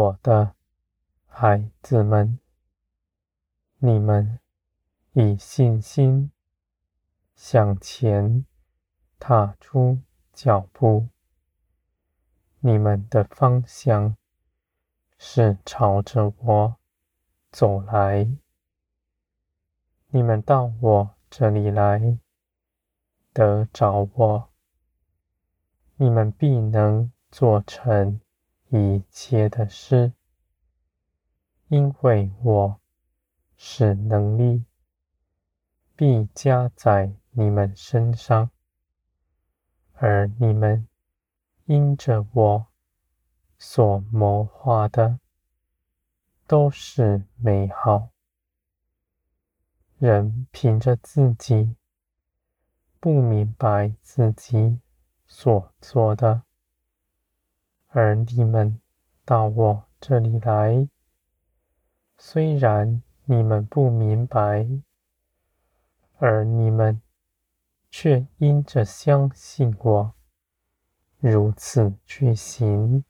我的孩子们，你们以信心向前踏出脚步。你们的方向是朝着我走来。你们到我这里来，得着我，你们必能做成。一切的事，因为我使能力必加在你们身上，而你们因着我所谋划的都是美好。人凭着自己不明白自己所做的。而你们到我这里来，虽然你们不明白，而你们却因着相信我，如此去行。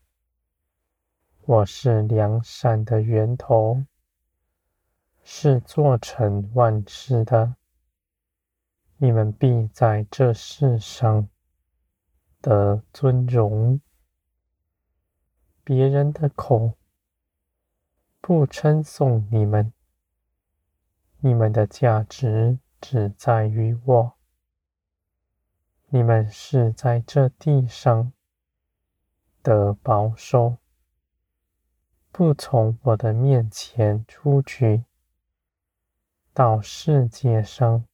我是良善的源头，是做成万事的。你们必在这世上得尊荣。别人的口不称颂你们，你们的价值只在于我。你们是在这地上得保守，不从我的面前出去，到世界上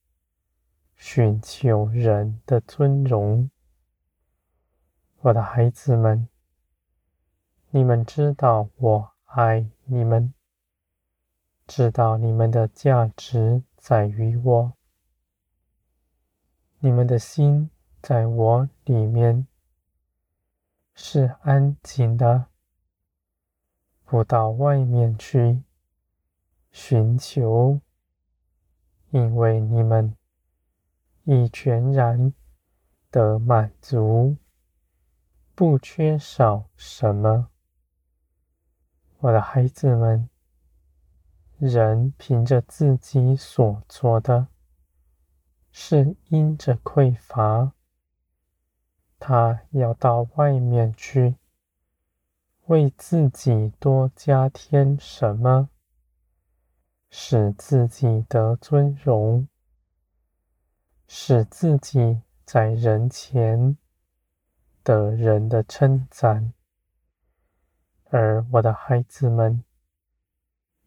寻求人的尊荣。我的孩子们。你们知道我爱你们，知道你们的价值在于我，你们的心在我里面是安静的，不到外面去寻求，因为你们已全然得满足，不缺少什么。我的孩子们，人凭着自己所做的，是因着匮乏，他要到外面去，为自己多加添什么，使自己得尊荣，使自己在人前得人的称赞。而我的孩子们，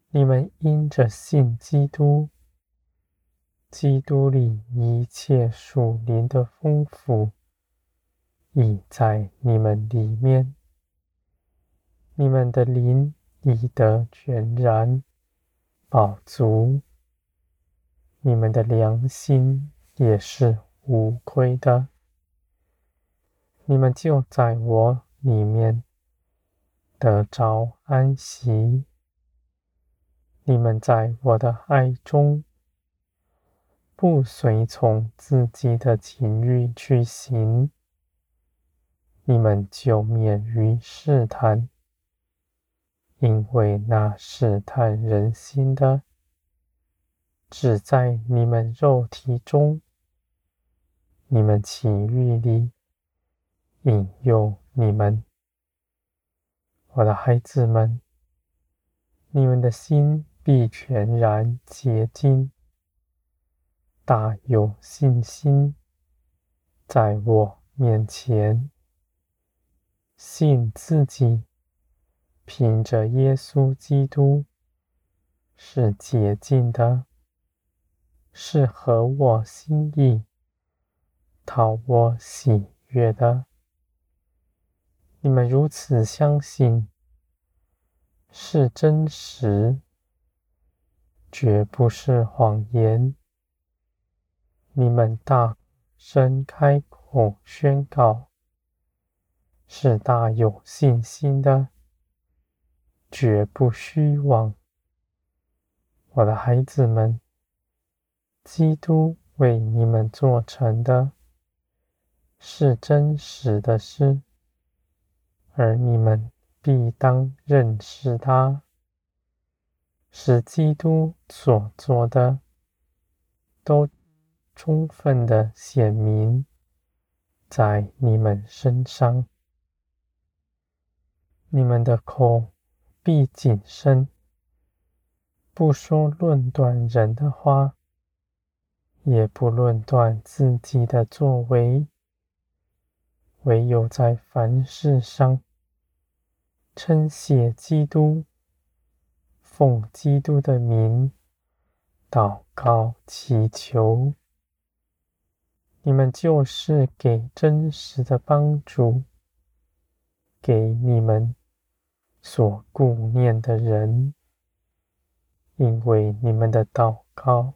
你们因着信基督，基督里一切属灵的丰富已在你们里面，你们的灵已得全然饱足，你们的良心也是无亏的，你们就在我里面。得着安息，你们在我的爱中，不随从自己的情欲去行，你们就免于试探，因为那试探人心的，只在你们肉体中，你们情欲里引诱你们。我的孩子们，你们的心必全然洁净，大有信心，在我面前，信自己凭着耶稣基督是洁净的，是合我心意、讨我喜悦的。你们如此相信，是真实，绝不是谎言。你们大声开口宣告，是大有信心的，绝不虚妄。我的孩子们，基督为你们做成的，是真实的事。而你们必当认识他，使基督所做的都充分的显明在你们身上。你们的口必谨慎，不说论断人的话，也不论断自己的作为，唯有在凡事上称谢基督，奉基督的名祷告祈求。你们就是给真实的帮助，给你们所顾念的人，因为你们的祷告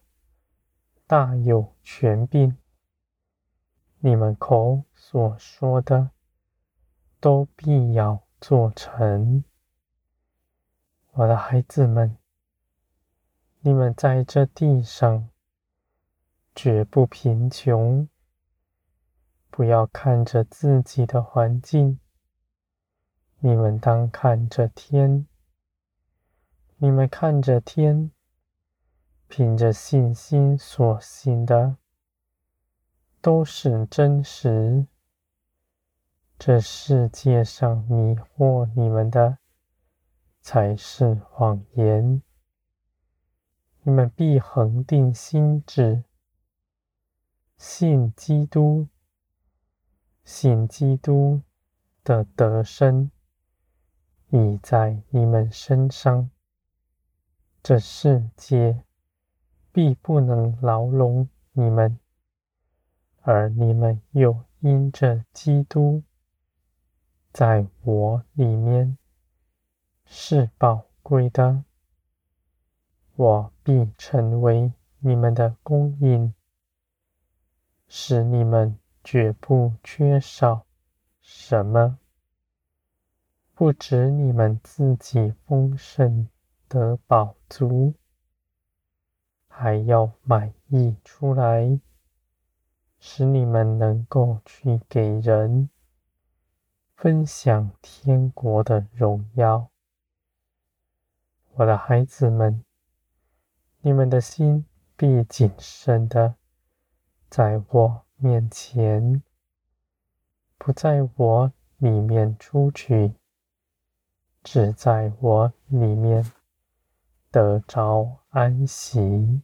大有权柄，你们口所说的都必要做成。我的孩子们，你们在这地上绝不贫穷，不要看着自己的环境。你们当看着天，你们看着天，凭着信心所行的，都是真实。这世界上迷惑你们的，才是谎言。你们必恒定心志，信基督，信基督的得生。已在你们身上，这世界必不能牢笼你们，而你们又因着基督在我里面是宝贵的，我必成为你们的供应，使你们绝不缺少什么。不止你们自己丰盛得饱足，还要满意出来，使你们能够去给人分享天国的荣耀。我的孩子们，你们的心必谨慎的在我面前，不在我里面出去。只在我里面得着安息。